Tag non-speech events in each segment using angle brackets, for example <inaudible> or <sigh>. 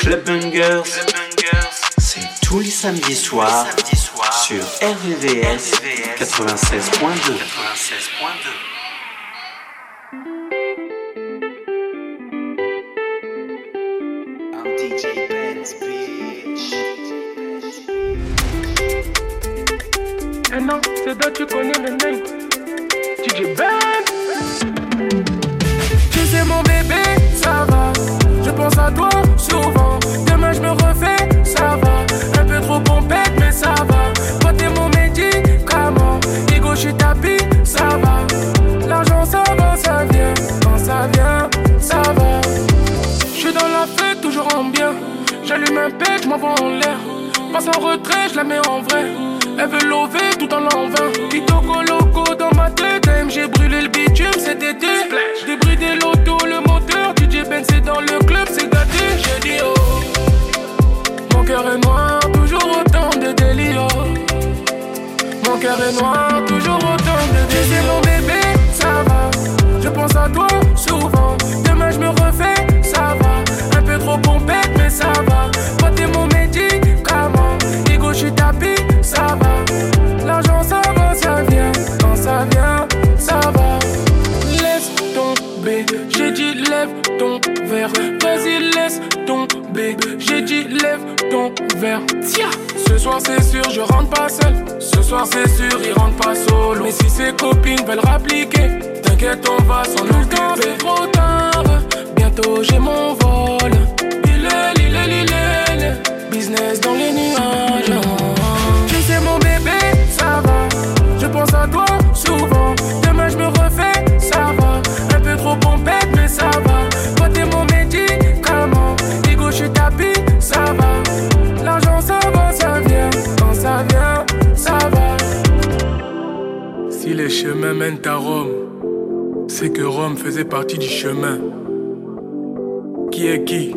Club c'est tous les samedis soirs sur RVVS 96.2. DJ Benz, bitch. Eh non, c'est toi, tu connais le name. DJ Ben. En je la mets en vrai. Elle veut lever tout en l'envin. Kitoko loco dans ma tête. j'ai brûlé le bitume cet été. Débridé l'auto, le moteur. DJ Ben c'est dans le club, c'est gâté. J'ai dit oh. Mon cœur est noir, toujours autant de délire. Mon cœur est noir, toujours autant de délire. mon bébé, ça va. Je pense à toi souvent. Demain je me refais, J'ai dit lève ton verre. Tiens. Ce soir, c'est sûr, je rentre pas seul. Ce soir, c'est sûr, il rentre pas solo. Mais si ses copines veulent rappliquer, t'inquiète, on va s'en occuper. C'est trop tard. Bientôt, j'ai mon vol. Il est, il est, il est. Business dans les nuages. Chemins mènent Rome, c'est que Rome faisait partie du chemin. Qui est qui?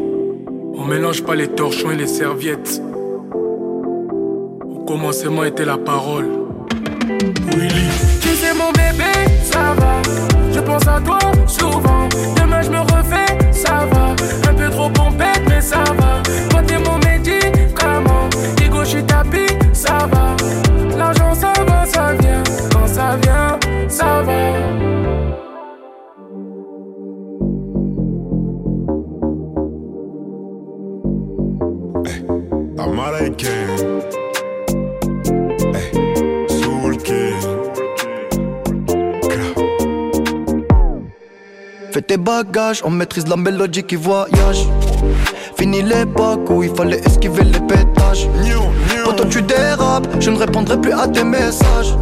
On mélange pas les torchons et les serviettes. Au commencement était la parole. Willy. Tu sais mon bébé, ça va. Je pense à toi souvent. Demain je me refais, ça va. Un peu trop pompette, mais ça va. Toi t'es mon médicament. Ego, je suis tapis, ça va. L'argent, ça va, King. Fais tes bagages, on maîtrise la mélodie qui voyage. Fini l'époque où il fallait esquiver les pétages. Quand tu dérapes, je ne répondrai plus à tes messages.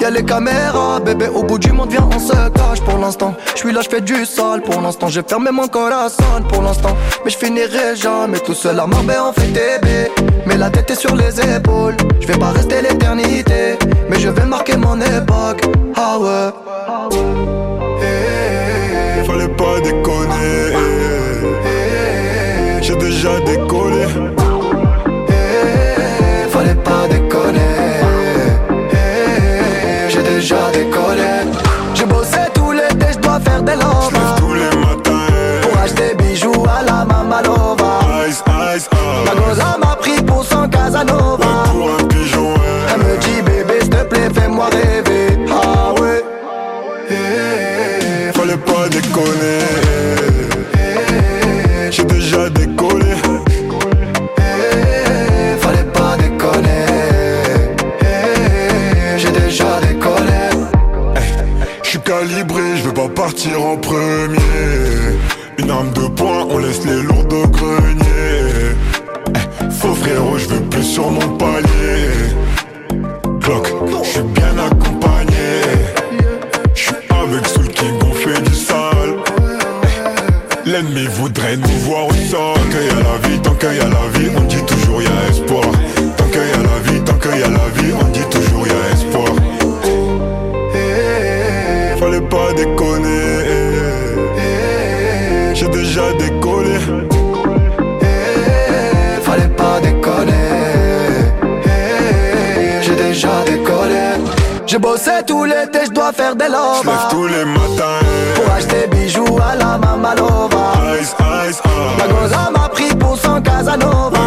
Y'a les caméras, bébé, au bout du monde, viens, on se cache pour l'instant. Je suis là, je fais du sale pour l'instant. J'ai fermé mon corazon pour l'instant. Mais je finirai jamais tout seul à Marbella, on fait bébé. Mais la tête est sur les épaules. Je vais pas rester l'éternité, mais je vais marquer mon époque. Ah. Fallait pas déconner. J'ai déjà décollé. Décollé. J'ai bossé tout l'été, je dois faire des lovas. tous les matins. Pour acheter bijoux à la Mamalova. Ice, ice, La ice. goza m'a pris pour son Casanova. Partir en premier. Une arme de poing, on laisse les lourds au grenier. Eh, Faux frérot, je veux plus sur mon palier. Clock, je suis bien accompagné. Je suis avec Soul King, on fait du sale. Eh, L'ennemi voudrait nous voir au sol. Y a la vie, tant qu'il y a la vie, J'ai bossé tout l'été, je dois faire des lovas. J'lève tous les matins. Pour acheter bijoux à la Mamalova Ice, ice, ah. ice. Ma gonza m'a pris pour son Casanova.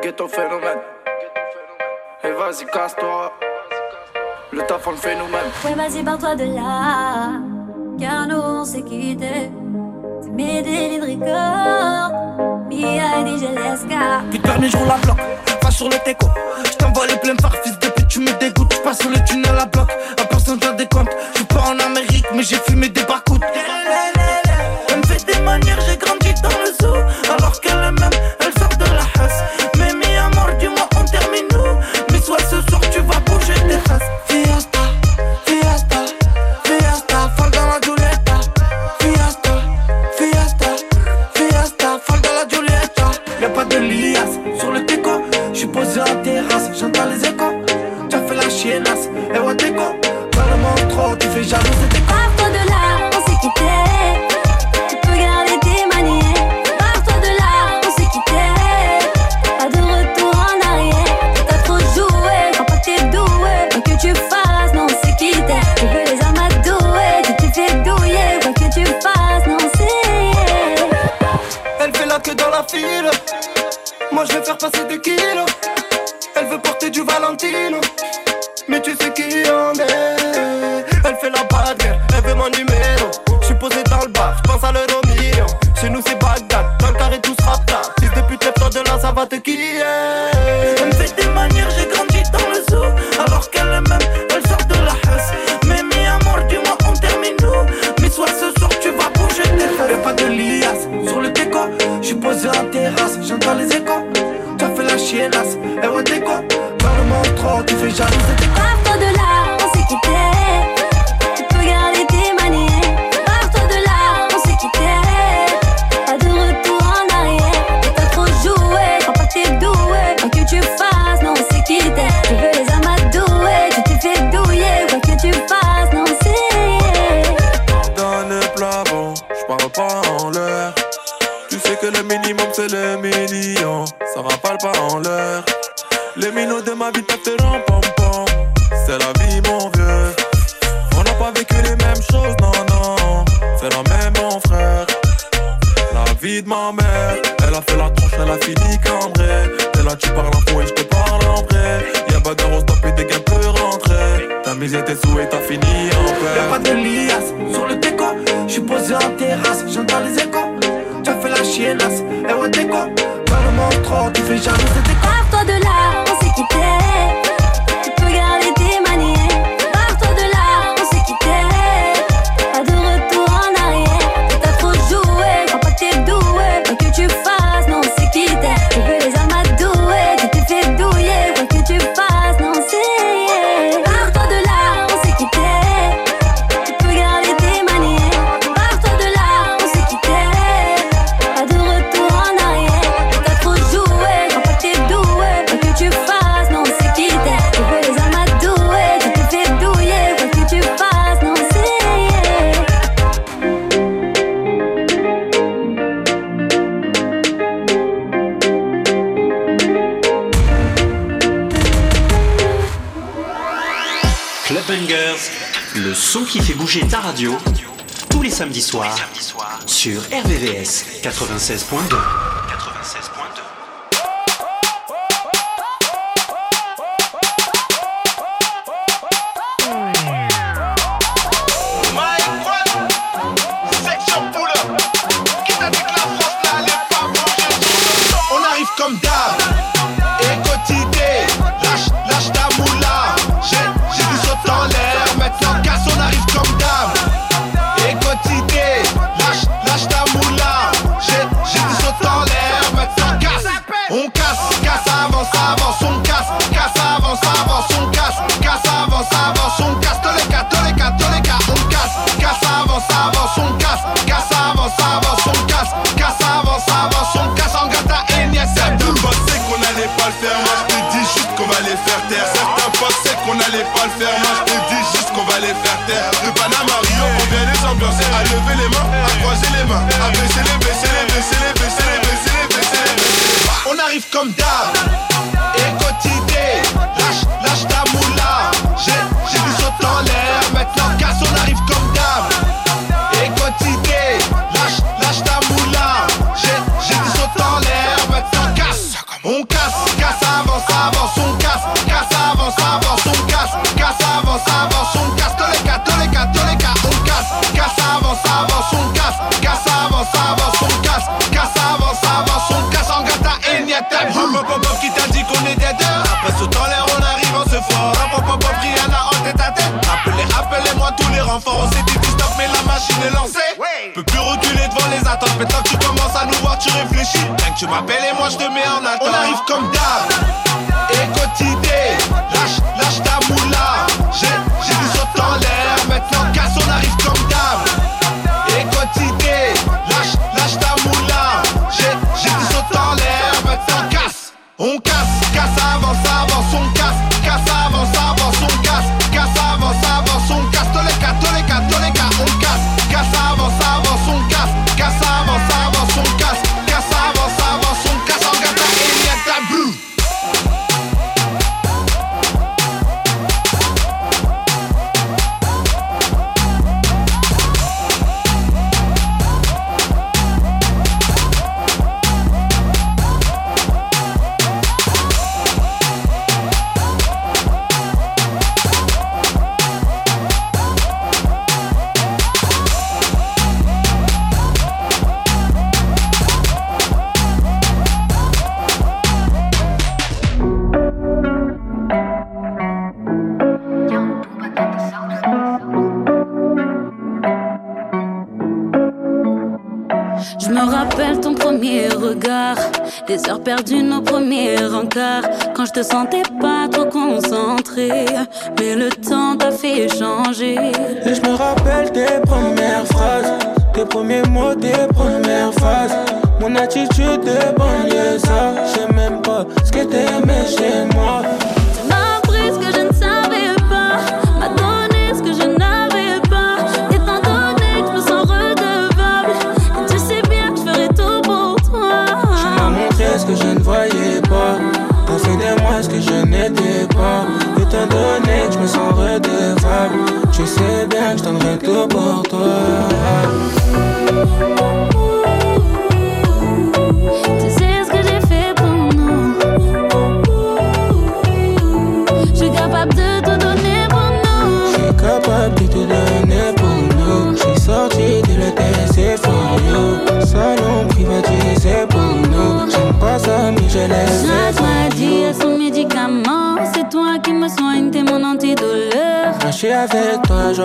Ghetto phénomène. Et vas-y, casse-toi. Le taf, on le fait nous-mêmes. Ouais, vas-y, barre-toi de là. Car nous, on s'est quittés. C'est mes délits de record. B.I.D. j'ai l'esca. Puis dernier jour, la bloque. Va sur le teco. J't'envoie les pleins phares, fils depuis tu me dégoûtes. J'passe sur le tunnel à bloc. À personne doit des comptes. J'suis pas en Amérique, mais j'ai fumé des barcoutes. Elle me fait des manières, j'ai fait la chiennasse. Elle ouais, t'es quoi Parle-moi trop, tu fais jaloux, tous les samedis soirs, sur RVVS 96.2. qu'on allait pas le faire. Moi je te dis juste qu'on va les faire taire. De Panama Rio, on vient les ambiancer. À lever les mains, à croiser les mains. À baisser les, baisser les, baisser les, baisser les, baisser les, baisser les, baisser les. On arrive comme d'hab. Et quotidien, lâche, lâche ta moula. J'ai, j'ai du saut en l'air. Maintenant, casse, on réfléchis. Rien que tu m'appelles et moi je te mets en attente. On arrive comme d'hab.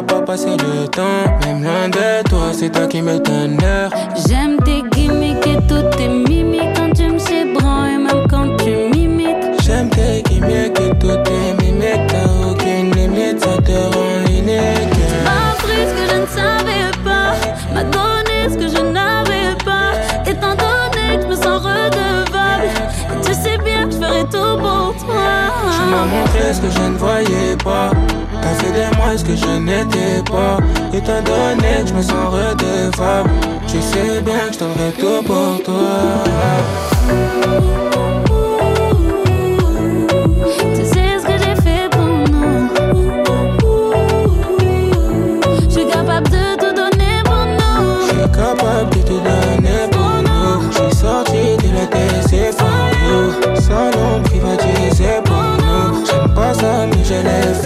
pas passer le temps. Même loin de toi, c'est toi qui me. J'aime tes gimmicks et toutes tes mimiques quand tu me chébranles et même quand tu m'imites. J'aime tes gimmicks et toutes tes mimiques. T'as aucune limite, ça te rend unique. Pas pris ce que je ne savais pas. M'a donné ce que je n'avais pas. Étant donné que je me sens redevable. Et tu sais bien que je ferai tout pour toi. Tu m'as montré ce que je ne voyais pas. C'est moi ce que je n'étais pas. Et t'as donné que je me sens redevable. Je sais bien que je t'enverrai tout pour toi. Tu sais ce que j'ai fait pour nous. Je suis capable de te donner pour nous. Je suis capable de te donner pour nous. J'ai sorti de la décision. Sans l'homme qui me dire c'est pour nous. J'aime pas sa nuit, je l'ai.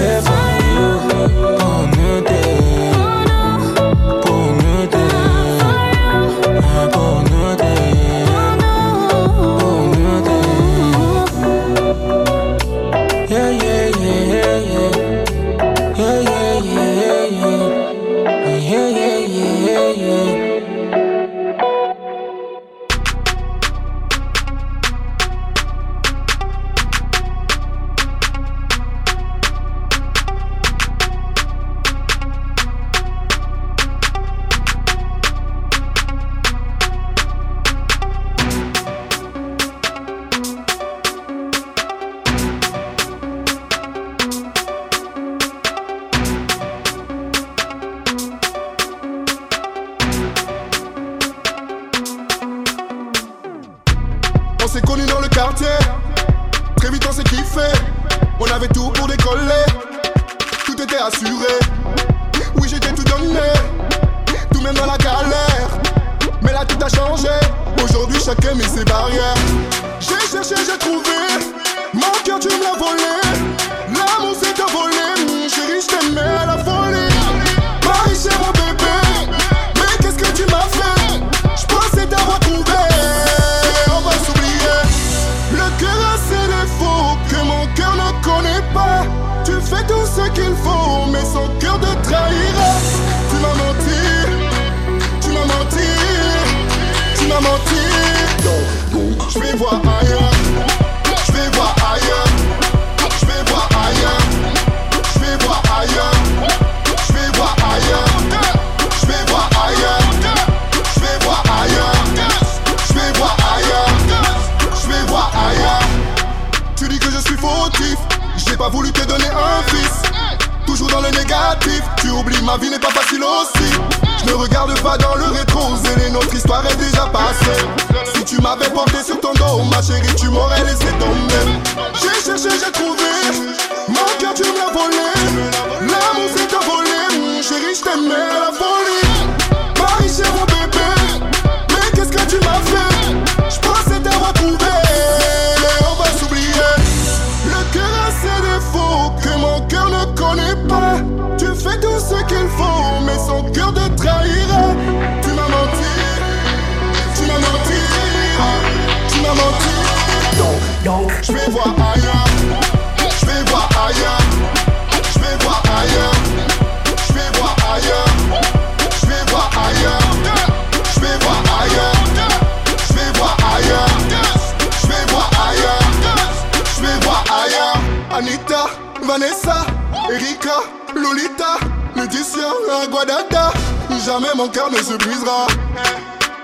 jamais mon cœur ne se brisera.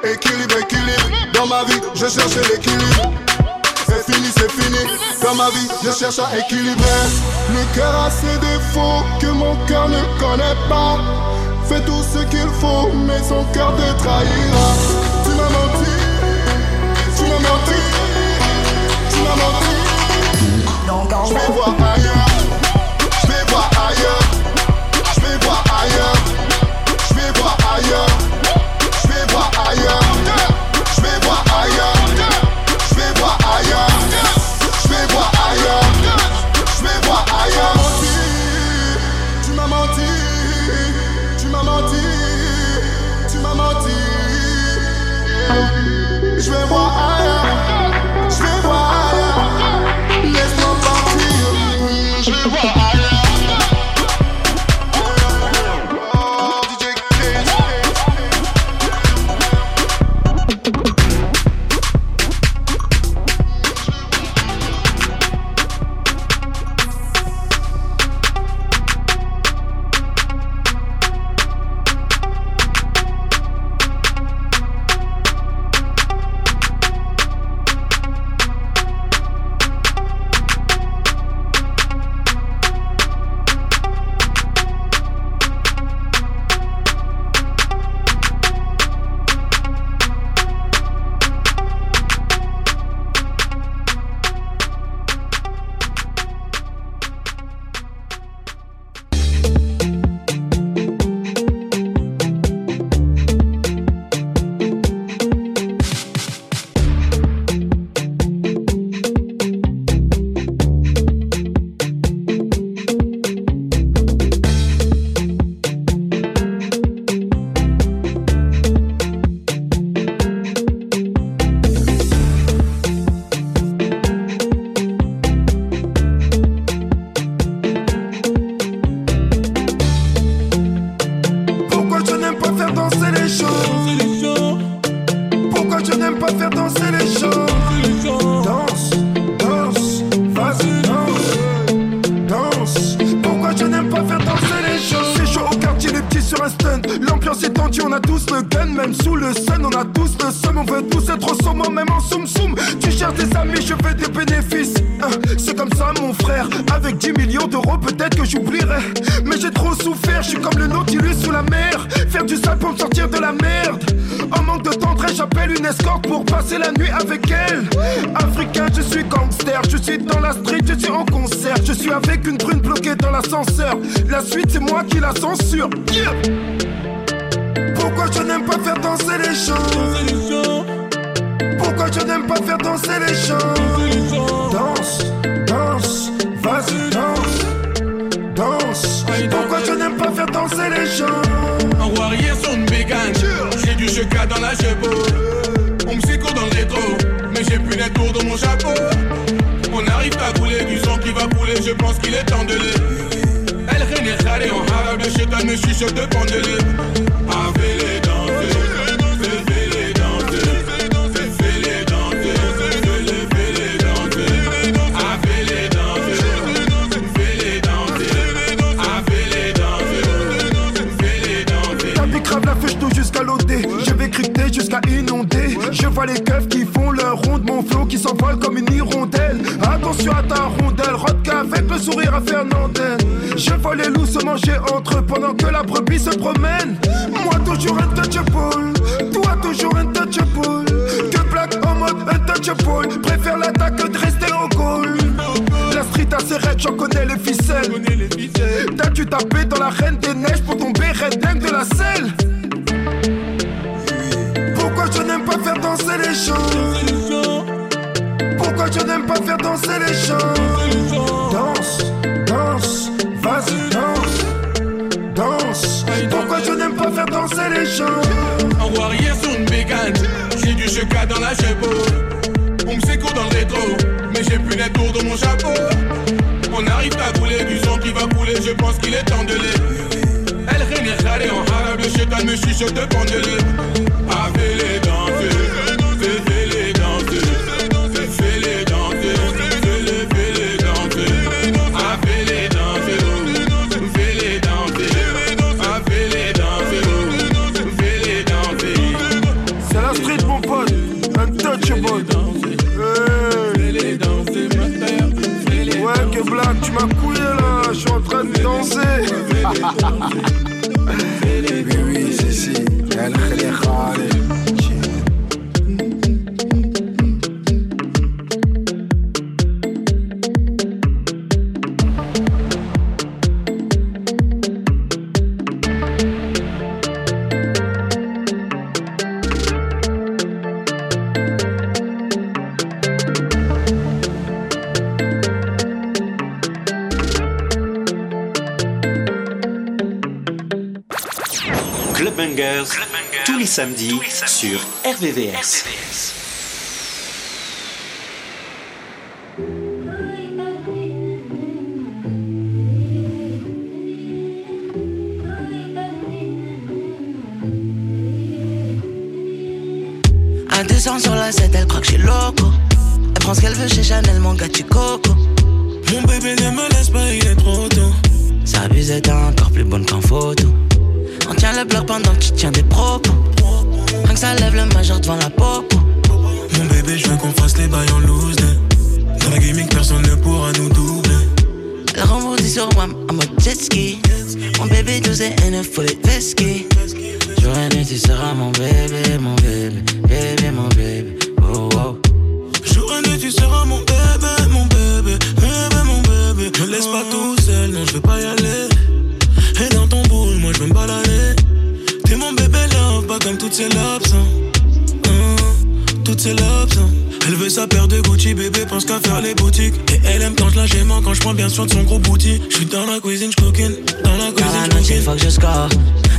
Équilibre, équilibre, dans ma vie, je cherche l'équilibre. C'est fini, c'est fini, dans ma vie, je cherche à équilibrer. Le cœur a ses défauts que mon cœur ne connaît pas. Fais tout ce qu'il faut, mais son cœur te trahira. Tu m'as menti, tu m'as menti, tu m'as menti. Je vais voir. Danse, danse, vas-y danse, danse. Pourquoi je n'aime pas faire danser les gens? Un warrior sur une bégane J'ai du cheka dans la chevaux. On me secourt dans le rétro Mais j'ai plus les tours dans mon chapeau. On arrive à couler du sang qui va couler Je pense qu'il est temps de les Elle est salée en arabe Le chétan me chuchote de pendeler sourire à Je vois les loups se manger entre eux Pendant que la brebis se promène. Moi toujours untouchable. Toi toujours untouchable. Que black en mode untouchable. Préfère l'attaque que de rester au goal. La street a ses j'en connais les ficelles. T'as dû taper dans la reine des neiges Pour tomber redneck de la selle. Pourquoi je n'aime pas faire danser les gens? Pourquoi je n'aime pas faire danser les gens vas-y danse, danse. Pourquoi je n'aime pas faire danser les gens? Un warrior sur une bégane J'ai du cheka dans la chevaux. On me secourt dans le rétro Mais j'ai plus les tours dans mon chapeau. On arrive à couler du sang qui va couler Je pense qu'il est temps de les Elle salée en arabe Le chétan me chuchote de pendeler Avec les danser tu m'as couillé là Je suis en train de danser. <laughs> Oui oui c'est si. El Khali tous les samedis sur RVVS. Et quand je la quand je prends bien soin de son gros bouti. Je suis dans la cuisine, je cooking. Dans la cuisine, je faut que je score.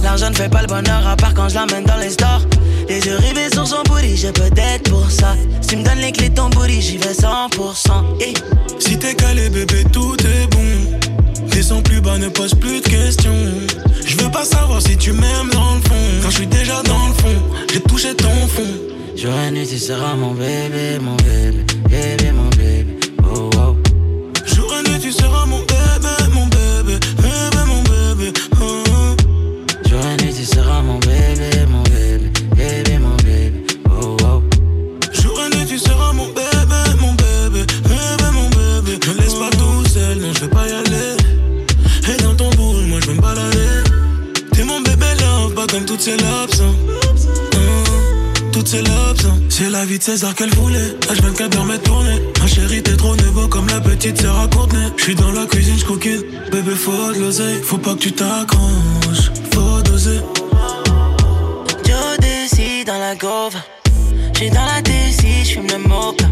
L'argent ne fait pas le bonheur, à part quand je l'emmène dans les stores. Les yeux rivés sur son booty, j'ai peut-être pour ça. Si tu me donnes les clés de ton booty, j'y vais 100%. Eh. Si t'es calé, bébé, tout est bon. Descends plus bas, ne pose plus de questions. Je veux pas savoir si tu m'aimes dans le fond. Quand je suis déjà dans le fond, j'ai touché ton fond. Et nuit, tu seras mon bébé, mon bébé, bébé, mon bébé. C'est la vie de César qu'elle voulait. H24 dans mes tournées. Ma chérie, t'es trop nouveau comme la petite Sarah Courtenay. J'suis dans la cuisine, j'coquine. Bébé, faut de. Faut pas que tu t'accroches. Faut doser. Joe décide dans la gauve. J'suis dans la DC, j'fume le mocha.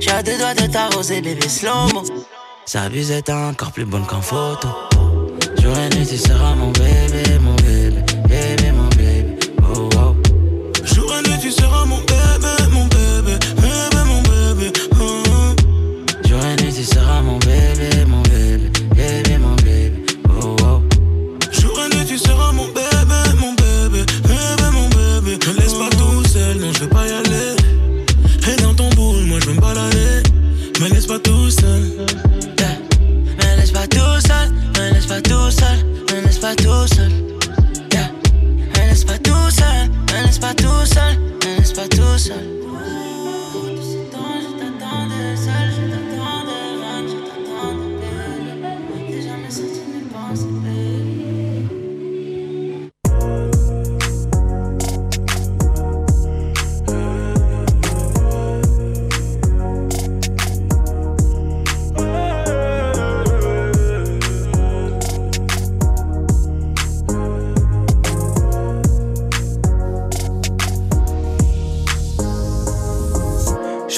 J'ai à deux doigts de t'arroser, bébé slow-mo. Sa bise est encore plus bonne qu'en photo. Jour et tu seras mon bébé, mon bébé,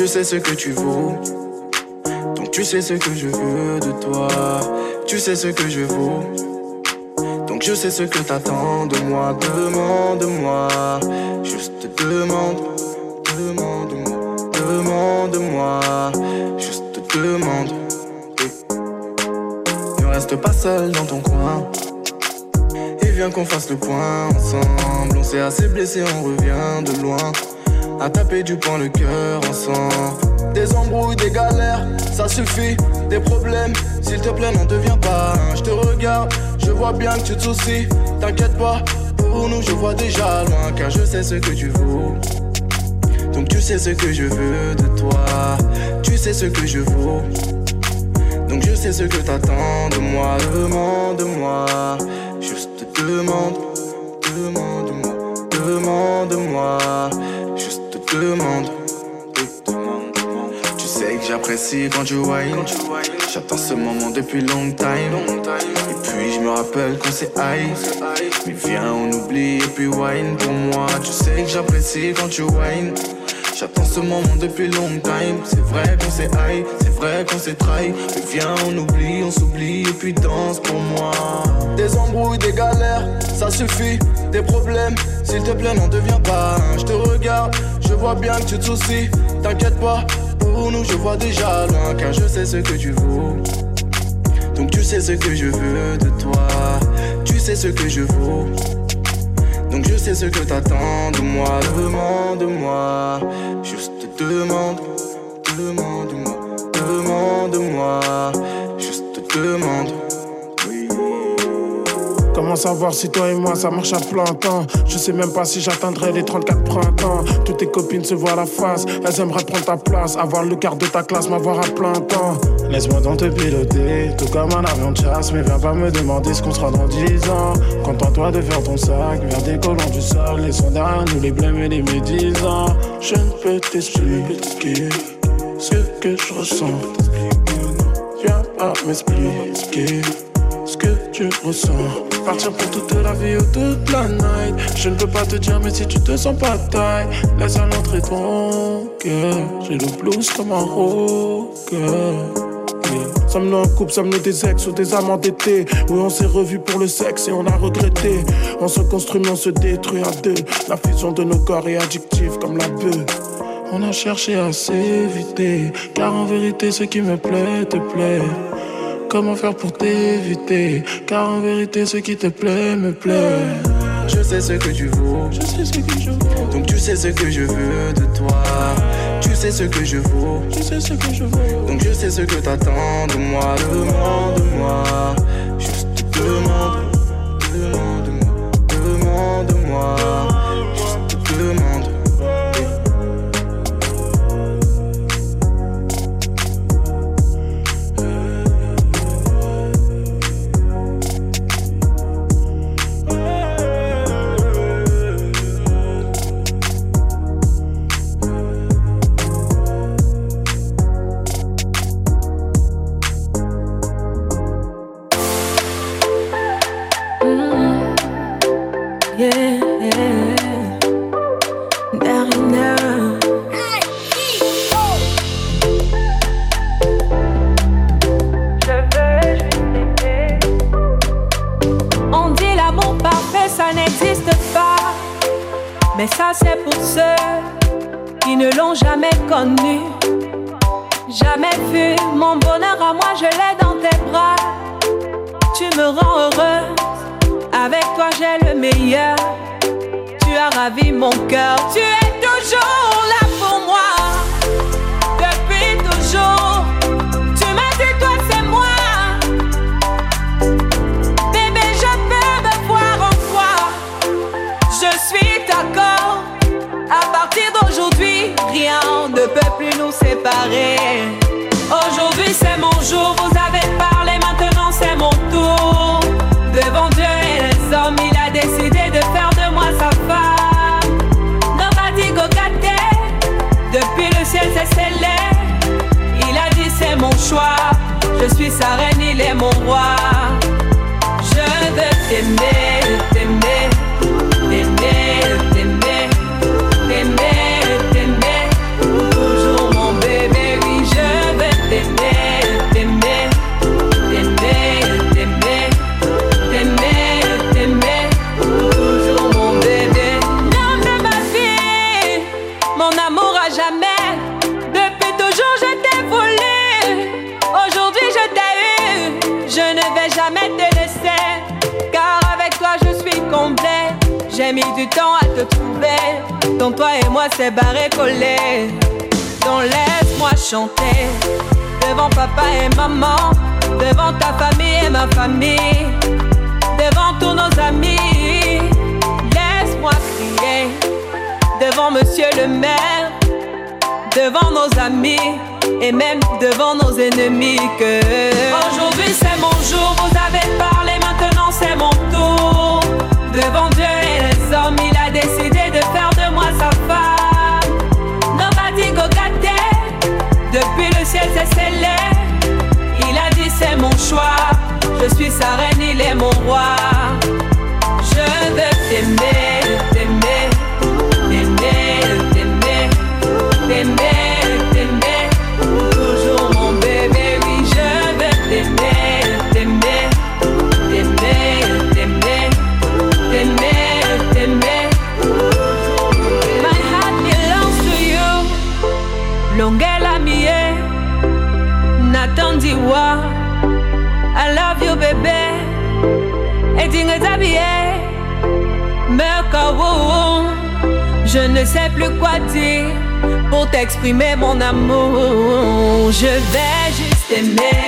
sais ce que tu vaux. Donc tu sais ce que je veux de toi. Tu sais ce que je vaux. Donc je sais ce que t'attends de moi. Demande-moi. Juste demande. Demande-moi. Demande-moi. Juste demande. Ne reste pas seul dans ton coin. Et viens qu'on fasse le point ensemble. On s'est assez blessé, on revient de loin à taper du poing le cœur ensemble. Des embrouilles, des galères, ça suffit. Des problèmes, s'il te plaît, n'en deviens pas. Je te regarde, je vois bien que tu te soucies. T'inquiète pas, pour nous, je vois déjà loin, car je sais ce que tu vaux. Donc tu sais ce que je veux de toi, tu sais ce que je vaux. Donc je sais ce que t'attends de moi, demande-moi, juste demande, demande-moi, demande-moi Tu sais que j'apprécie quand tu whine. J'attends ce moment depuis long time. Et puis je me rappelle qu'on s'est high. Mais viens, on oublie et puis wine pour moi. Tu sais que j'apprécie quand tu whine. J'attends ce moment depuis long time. C'est vrai qu'on s'est high, c'est vrai qu'on s'est trahi. Mais viens, on oublie, on s'oublie et puis danse pour moi. Des embrouilles, des galères, ça suffit. Des problèmes, s'il te plaît, n'en deviens pas. Je te regarde, je vois bien que tu te soucies. T'inquiète pas, pour nous, je vois déjà loin. Car je sais ce que tu vaux. Donc tu sais ce que je veux de toi. Tu sais ce que je vaux. Donc je sais ce que t'attends de moi, demande-moi, juste demande, demande-moi, demande-moi, juste demande. Comment savoir si toi et moi ça marche à plein temps? Je sais même pas si j'atteindrai les 34 printemps. Toutes tes copines se voient la face, elles aimeraient prendre ta place, avoir le quart de ta classe, m'avoir à plein temps. Laisse-moi donc te piloter, tout comme un avion de chasse, mais viens pas me demander ce qu'on sera dans 10 ans. Contente-toi de faire ton sac, vers des colons du sol, laissons derrière nous les blêmes et les médisants. Je ne peux t'expliquer ce que je ressens. Viens pas m'expliquer ce que tu ressens. Partir pour toute la vie ou toute la night. Je ne peux pas te dire, mais si tu te sens pas taille, laisse à l'entrée ton cœur. J'ai le blues comme un rocker. Sommes-nous en couple, sommes-nous des ex ou des amants d'été Oui, on s'est revus pour le sexe et on a regretté. On se construit, mais on se détruit à deux. La fusion de nos corps est addictive comme la bœuf. On a cherché à s'éviter, car en vérité, ce qui me plaît te plaît. Comment faire pour t'éviter? Car en vérité ce qui te plaît me plaît. Je sais ce que tu vaux. Je sais ce que je vaux. Donc tu sais ce que je veux de toi. Tu sais ce que je vaux. Je sais ce que je vaux. Donc je sais ce que t'attends de moi. Demande-moi. Juste demande Demande-moi. Demande-moi J'ai mis du temps à te trouver. Dans toi et moi, c'est barré collé. Donc laisse-moi chanter. Devant papa et maman. Devant ta famille et ma famille. Devant tous nos amis. Laisse-moi crier. Devant monsieur le maire. Devant nos amis. Et même devant nos ennemis que Aujourd'hui c'est mon jour, vous avez parlé, maintenant c'est mon c'est mon choix. Je suis sa reine, il est mon roi. Je veux t'aimer. Je ne sais plus quoi dire pour t'exprimer mon amour. Je vais juste aimer.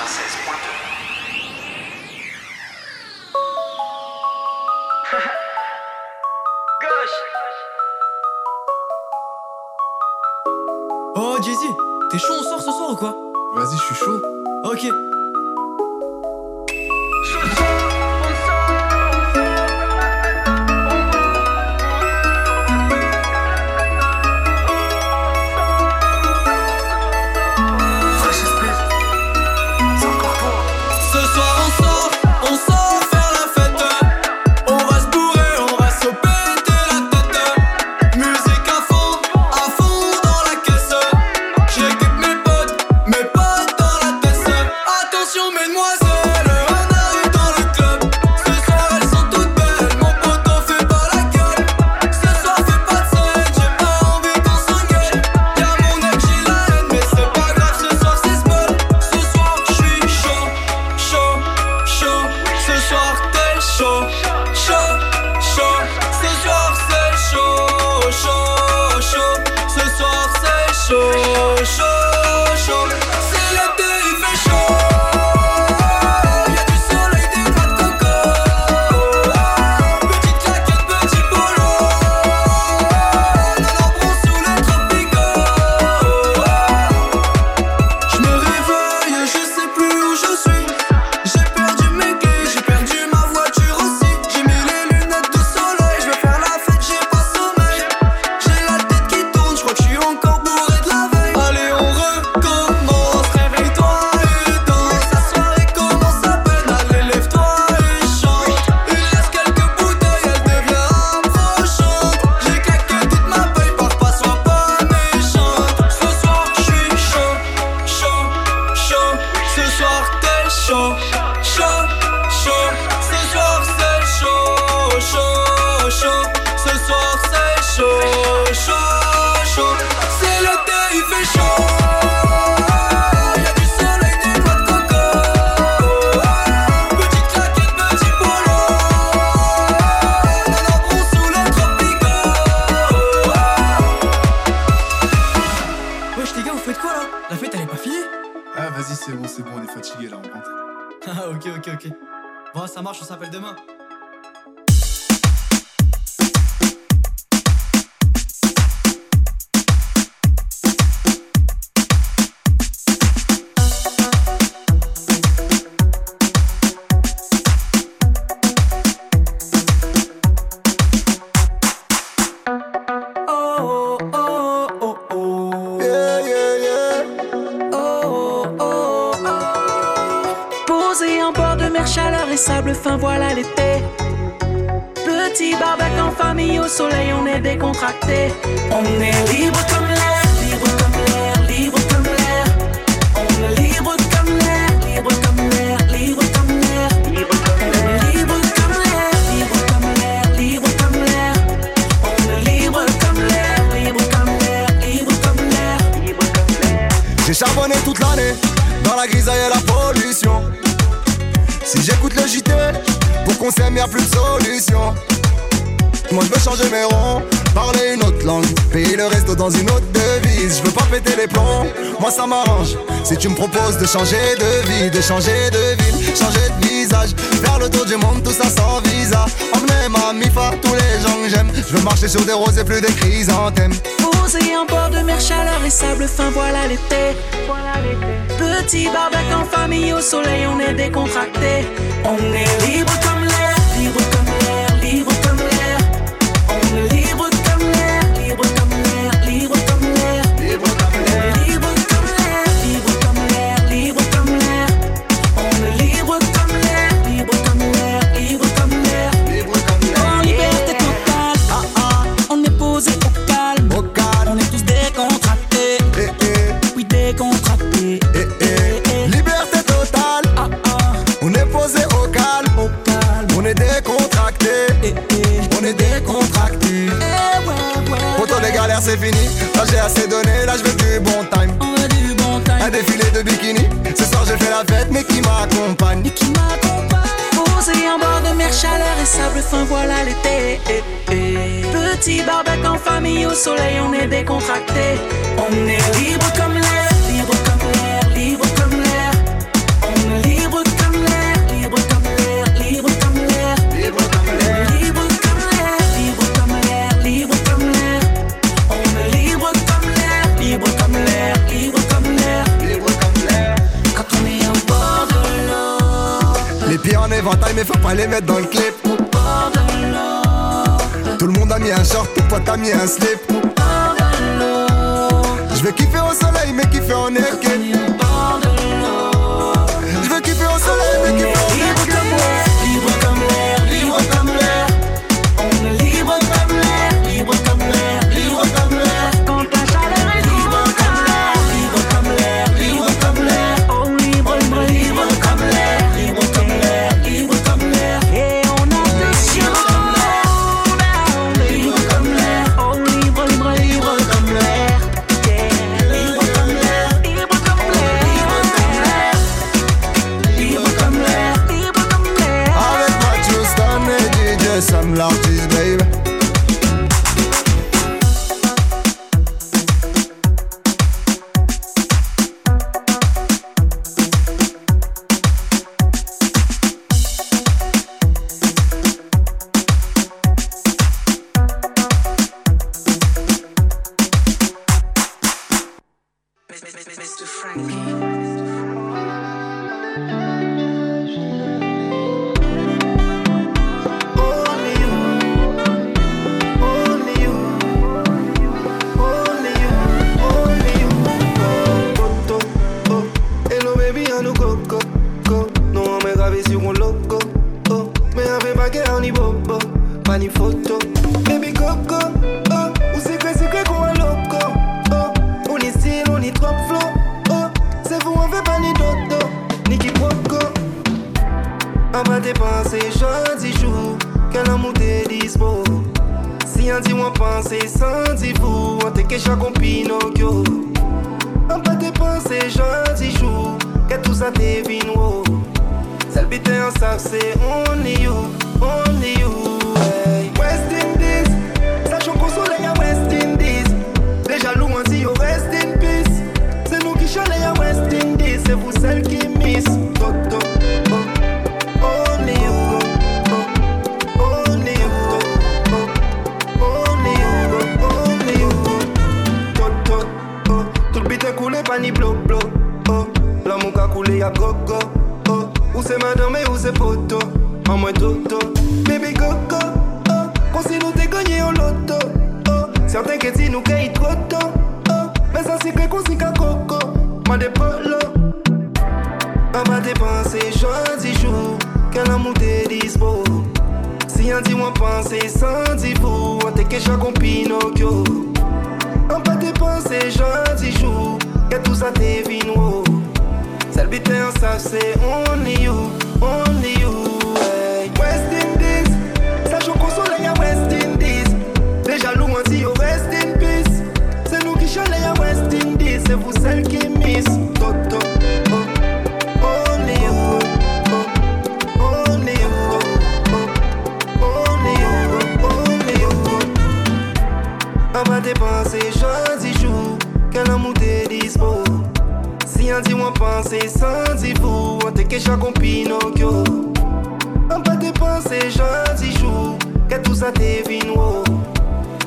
payer le resto dans une autre devise. Je veux pas péter les plombs, moi ça m'arrange. Si tu me proposes de changer de vie, de changer de ville, changer de visage, faire le tour du monde, tout ça sans visa. Emmener ma mifa, tous les gens que j'aime. Je veux marcher sur des roses et plus des chrysanthèmes. Posé en bord de mer, chaleur et sable fin, voilà l'été. Petit barbecue en famille au soleil, on est décontracté. On est libre comme l'air, libre voilà l'été. Petit barbecue en famille au soleil, on est décontracté. On est libre comme l'air, libre comme l'air, libre comme l'air. On est libre comme l'air, libre comme l'air, libre comme l'air. Libre comme l'air, libre comme l'air, libre comme l'air, libre comme l'air. On est libre comme l'air, libre comme l'air, libre comme l'air, libre comme l'air. Quand on est au bord de l'eau. Les pieds en éventail, mais faut pas les mettre dans le clip. Le monde a mis un short, tout pote a mis un slip? Je veux kiffer au soleil, mais kiffer en équipe. On on oh. C'est vous, on fait pas ni dodo, ni quiproquo. À pas dépenser, gentil jour, quel amour t'es dispo. Si on dit, on pense, sans vous, on te cache comme Pinocchio. On pas dépenser gentil jour Que tout ça devine wow Celle bite en sac c'est only you Only you celle qui miss Toto. Ni blo blo, oh. L'amour ka coulé ya go go, oh. Ou c'est madame ou c'est poto. En moins toto, baby go go, oh. Kon si nou te gagne au loto, oh. Certains que ti nou ke yi trop tôt, oh. Mais ça c'est que kon si ka coco. Mande polo, oh Moi des polo On va dépenser jour jour Quel amour t'es dit dis-moi penser sans vous On t'es que chaque Pinocchio On pas dépenser gentil jour Que tout ça t'es vino Celle bite en savent c'est only you Only you hey. West Indies Ça joue qu'au soleil à West Indies. Les jaloux on dit oh, rest in peace. C'est nous qui chalez à West Indies C'est vous celles qui miss Toto. oh. depanse san di vou An te kecha kon Pinokyo An pa depanse jan di jou Ke tout sa te vin wou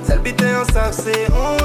Sel biten an sak se on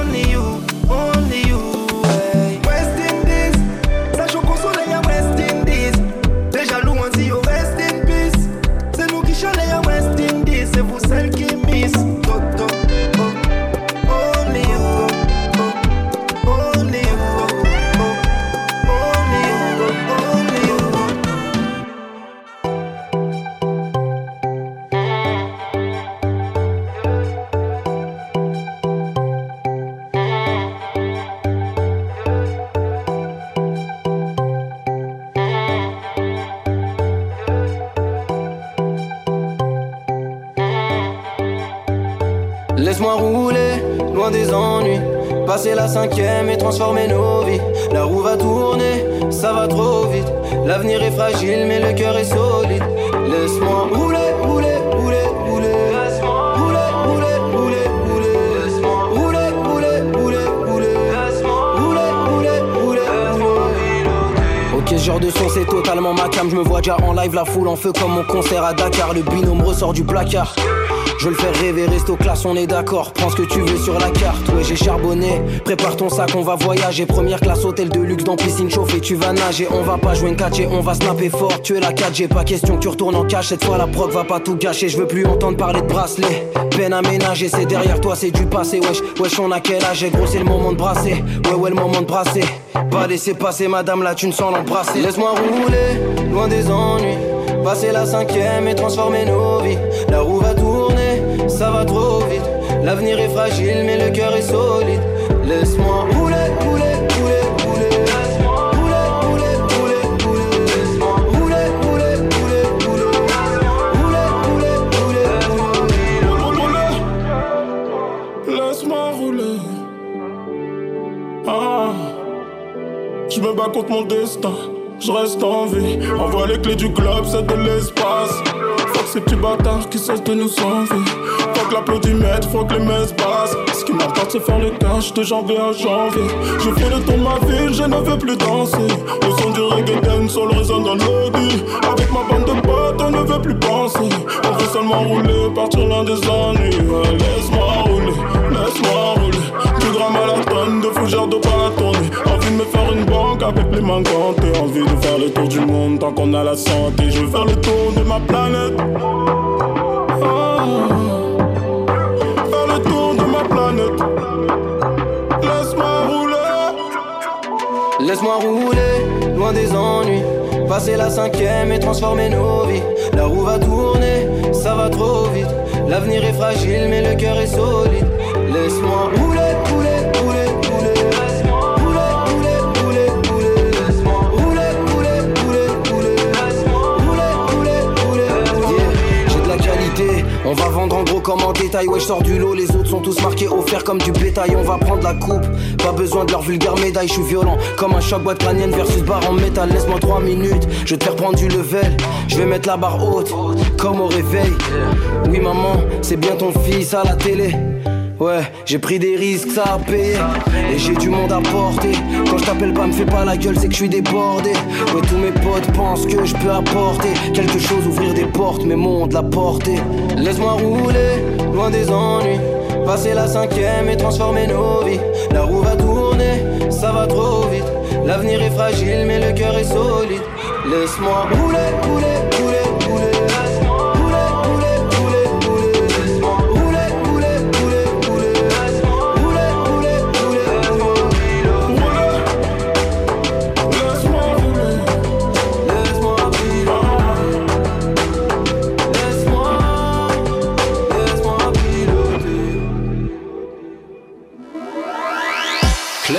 la foule en feu comme mon concert à Dakar. Le binôme ressort du placard. Je le faire rêver, resto classe, on est d'accord. Prends ce que tu veux sur la carte. Ouais, j'ai charbonné. Prépare ton sac, on va voyager. Première classe, hôtel de luxe dans piscine chauffée. Tu vas nager, on va pas jouer une catch on va snapper fort. Tu es la 4G, pas question que tu retournes en cash. Cette fois, la proc va pas tout gâcher. Je veux plus entendre parler de bracelet. Peine à c'est derrière toi, c'est du passé. Wesh, wesh, on a quel âge? Gros, c'est le moment de brasser. Ouais, ouais, le moment de brasser. Pas laisser passer, madame, là, tu ne sens l'embrasser. Laisse-moi rouler, loin des ennuis. Passer la cinquième et transformer nos vies. La roue va tourner, ça va trop vite. L'avenir est fragile, mais le cœur est solide. Laisse-moi rouler, mon destin. Je reste en vie. Envoie les clés du club, c'est de l'espace. Fuck ces petits bâtards qui cessent de nous envier. Fuck l'applaudimètre, fuck les messes basses. Ce qui m'importe, c'est faire le cash de janvier à janvier. Je fais le tour de ma ville, je ne veux plus danser. Le son du reggae solo résonne dans l'audi. Avec ma bande de potes, on ne veut plus penser. On veut seulement rouler, partir loin des ennuis. Laisse-moi rouler, laisse-moi rouler. Du grand de fougères de. Envie de me faire une banque avec les mains gantées. Envie de faire le tour du monde tant qu'on a la santé. Je veux faire le tour de ma planète. Ah. Faire le tour de ma planète. Laisse-moi rouler. Laisse-moi rouler, loin des ennuis. Passer la cinquième et transformer nos vies. La roue va tourner, ça va trop vite. L'avenir est fragile, mais le cœur est solide. Laisse-moi rouler, rouler. On va vendre en gros comme en détail. Ouais, je sors du lot, les autres sont tous marqués offerts comme du bétail. On va prendre la coupe, pas besoin de leur vulgaire médaille. Je suis violent comme un choc boîte crânienne versus barre en métal. Laisse-moi 3 minutes, je te faire prendre du level. Je vais mettre la barre haute, comme au réveil. Oui, maman, c'est bien ton fils à la télé. Ouais, j'ai pris des risques, ça a. Et j'ai du monde à porter. Quand je t'appelle pas, me fais pas la gueule, c'est que je suis débordé. Ouais, tous mes potes pensent que je peux apporter quelque chose, ouvrir des portes, mais monde la porter. Laisse-moi rouler, loin des ennuis. Passer la cinquième et transformer nos vies. La roue va tourner, ça va trop vite. L'avenir est fragile, mais le cœur est solide. Laisse-moi rouler, rouler, rouler, rouler.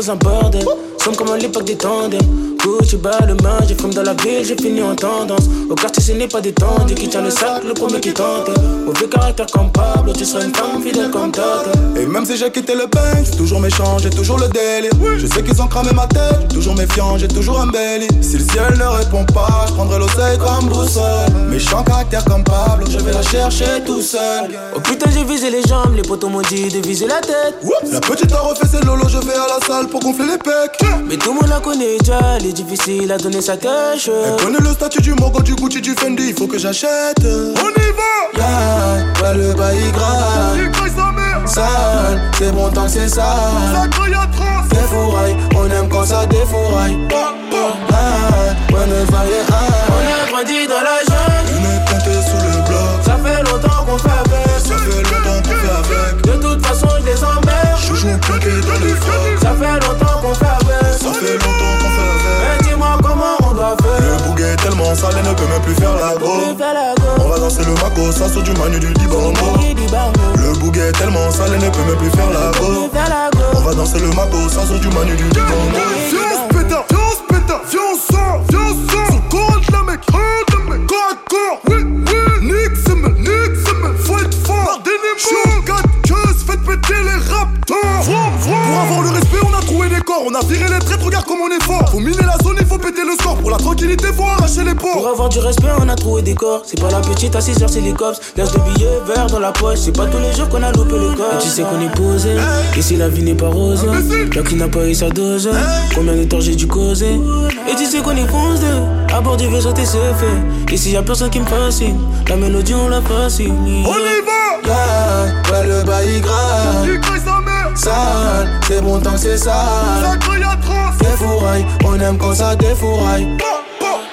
dans un bordel. Somme comme à l'époque des. Gucci bas le main, j'ai fume dans la ville, j'ai fini en tendance. Au quartier, ce n'est pas détendu. Qui tient le sac, le premier qui tente. Mauvais caractère comme Pablo, tu seras une femme fidèle comme Tata. Et même si j'ai quitté le bank, j'ai toujours méchant, j'ai toujours le délire. Je sais qu'ils ont cramé ma tête, toujours méfiant, j'ai toujours un belly. Si le ciel ne répond pas, je prendrai l'oseille comme boussole. Méchant caractère comme Pablo, je vais la chercher tout seul. Oh putain, j'ai visé les jambes, les potos m'ont dit de viser la tête. La petite a refait ses lolo, je vais à la salle pour gonfler les pecs. Mais tout le monde la connaît déjà, elle est difficile à donner sa cache. Elle connaît le statut du Mogo, du Gucci, du Fendi, il faut que j'achète. On y va! Yeah, ouais, le bail grave. Sale, c'est bon tant que c'est crié atroce! Défouraille, on aime quand ça défouraille. Ah, ouais, ne vaillez On a grandi dans la jungle. Une est sous le bloc. Ça fait longtemps qu'on fait avec. Ça fait longtemps qu'on fait avec. De toute façon, je les emmerde. Joujou planqué dans le bouguet est tellement sale, il ne peut même plus faire la go. On va danser le maco, ça sur du manu du dibango. Le bouguet est tellement sale, il ne peut même plus faire la go. On va danser le maco, ça sur du manu du dibango. Viens on se péta, viens on se péta, viens on sort, viens on sort. Corps de la mec, corps de mec, corps à corps, oui, oui. Nick Simmel, Nick Simmel, faut être fort. Pardonnez-moi. Chaud, 4 queues, faites péter les raptors. Pour avoir le respect, on a On a viré les traîtres, regarde comme on est fort. Faut miner la zone, il faut péter le score. Pour la tranquillité, faut arracher les Pour ports. avoir du respect, on a trouvé des corps. C'est pas la petite à 6 heures, c'est les cops. Glace de billets verts dans la poche. C'est pas tous les jours qu'on a loupé le corps. Et tu sais qu'on est posé. Et si la vie n'est pas rose, la qui n'a pas eu sa dose. Combien de temps j'ai dû causer? Et tu sais qu'on est fonce deux. À bord du vaisseau, t'es c'est fait. Ici y'a personne qui me fascine. La mélodie, on la fascine. On y va! Yeah, ouais, le bail grave. Sale, c'est bon tant que c'est Ça sale. atroce! Défouraille, on aime quand ça défouraille.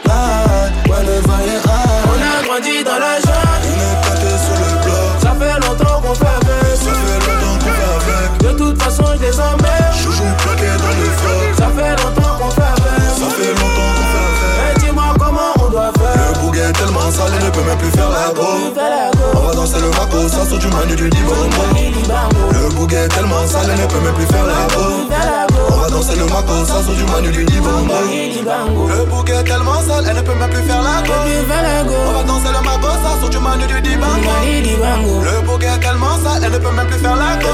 Ah, ouais, le vaillé On a grandi dans la jungle. Une est teintée sous le bloc. Ça fait longtemps qu'on fait avec. Ça fait longtemps qu'on fait avec. De toute façon, je les emmerde. Joujou planqué dans le froc. Ça fait longtemps qu'on fait avec. Ça fait longtemps qu'on fait avec. Mais dis-moi comment on doit faire. Le bouguet est tellement sale, il ne peut même plus faire la go. On va danser le maco, ça sur du manu du dibango. Le il ne peut même plus faire la go. On va danser le maco, ça du manu du dibango. Le bouguet est tellement sale, elle ne peut même plus faire la go. On va danser le maco, ça sur du manu du dibango. Le bouguet est tellement sale, elle ne peut même plus faire la go.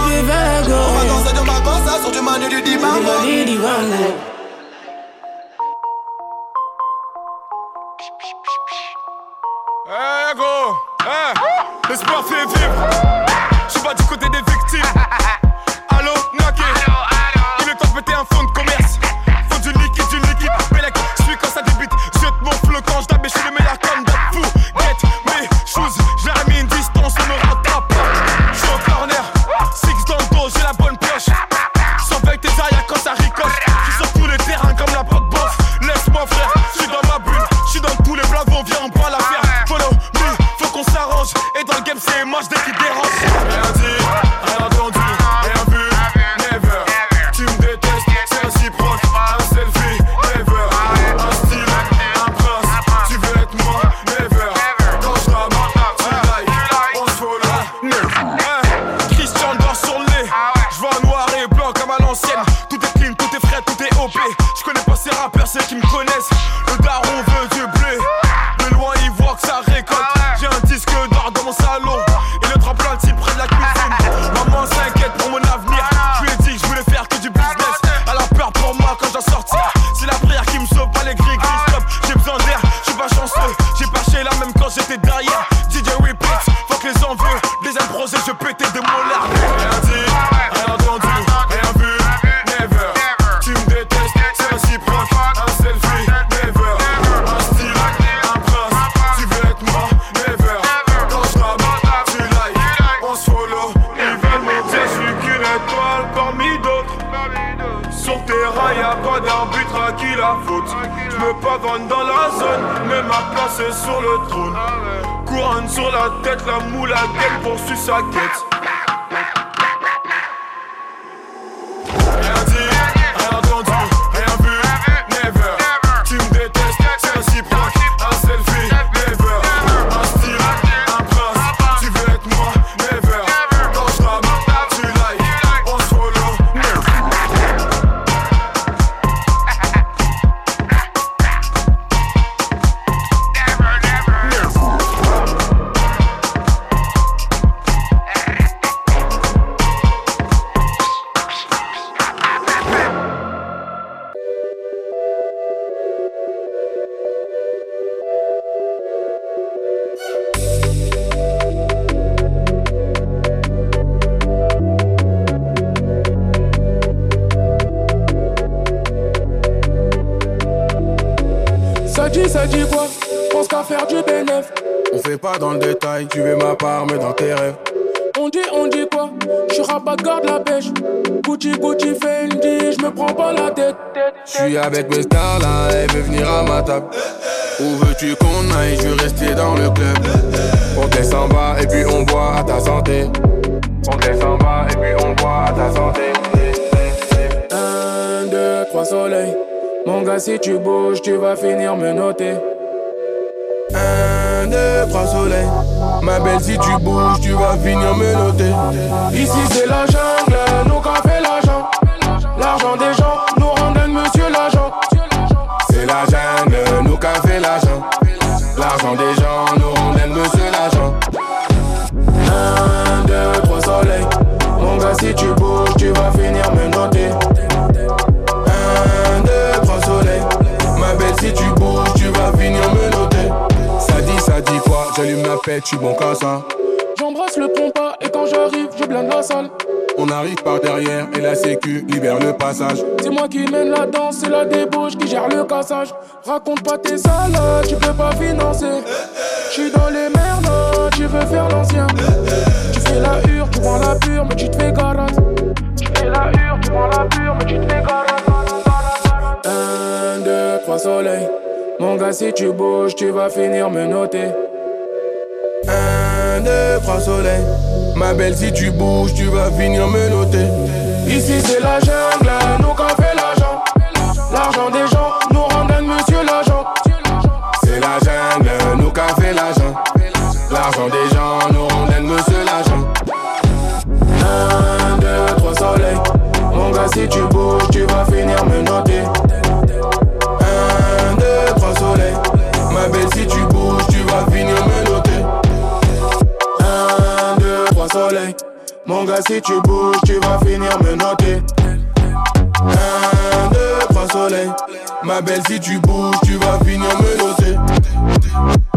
On va danser du maco, ça du manu du dibango. Eh gros, eh, l'espoir fait vivre. Je suis pas du côté des victimes. <laughs> route. Je me pavane dans la zone, mais ma place est sur le trône. Ah Couronne sur la tête, la moule à gueule poursuit sa quête. Avec mes stars là, elle veut venir à ma table. Où veux-tu qu'on aille? Je veux rester dans le club. On descend bas et puis on boit à ta santé. On descend bas et puis on boit à ta santé. Un, deux, trois soleils. Mon gars, si tu bouges, tu vas finir me noter. Un, deux, trois soleils. Ma belle, si tu bouges, tu vas finir me noter. Ici c'est la jungle, nous C'est moi qui mène la danse, c'est la débauche qui gère le cassage. Raconte pas tes salades, tu peux pas financer. J'suis dans les merdes, tu veux faire l'ancien. Tu fais la hure, tu prends la pure, mais tu te fais garage. Tu fais la hure, tu prends la pure, mais tu te fais garage. Un, deux, trois soleils. Mon gars, si tu bouges, tu vas finir me noter. Un, deux, trois soleils. Ma belle, si tu bouges, tu vas finir me noter. Ici c'est la jungle, nous qu'a fait l'argent. L'argent des gens nous rendent monsieur l'agent. C'est la jungle, nous qu'a fait l'argent. L'argent des gens nous rendent monsieur l'agent. Un, deux, trois soleils. Mon gars, si tu bouges, tu vas finir me noter. Un, deux, trois soleils. Ma belle, si tu bouges, tu vas finir me noter. Un, deux, trois soleils. Mon gars, si tu bouges, tu vas finir me noter. Ma belle, si tu bouges, tu vas finir me noter.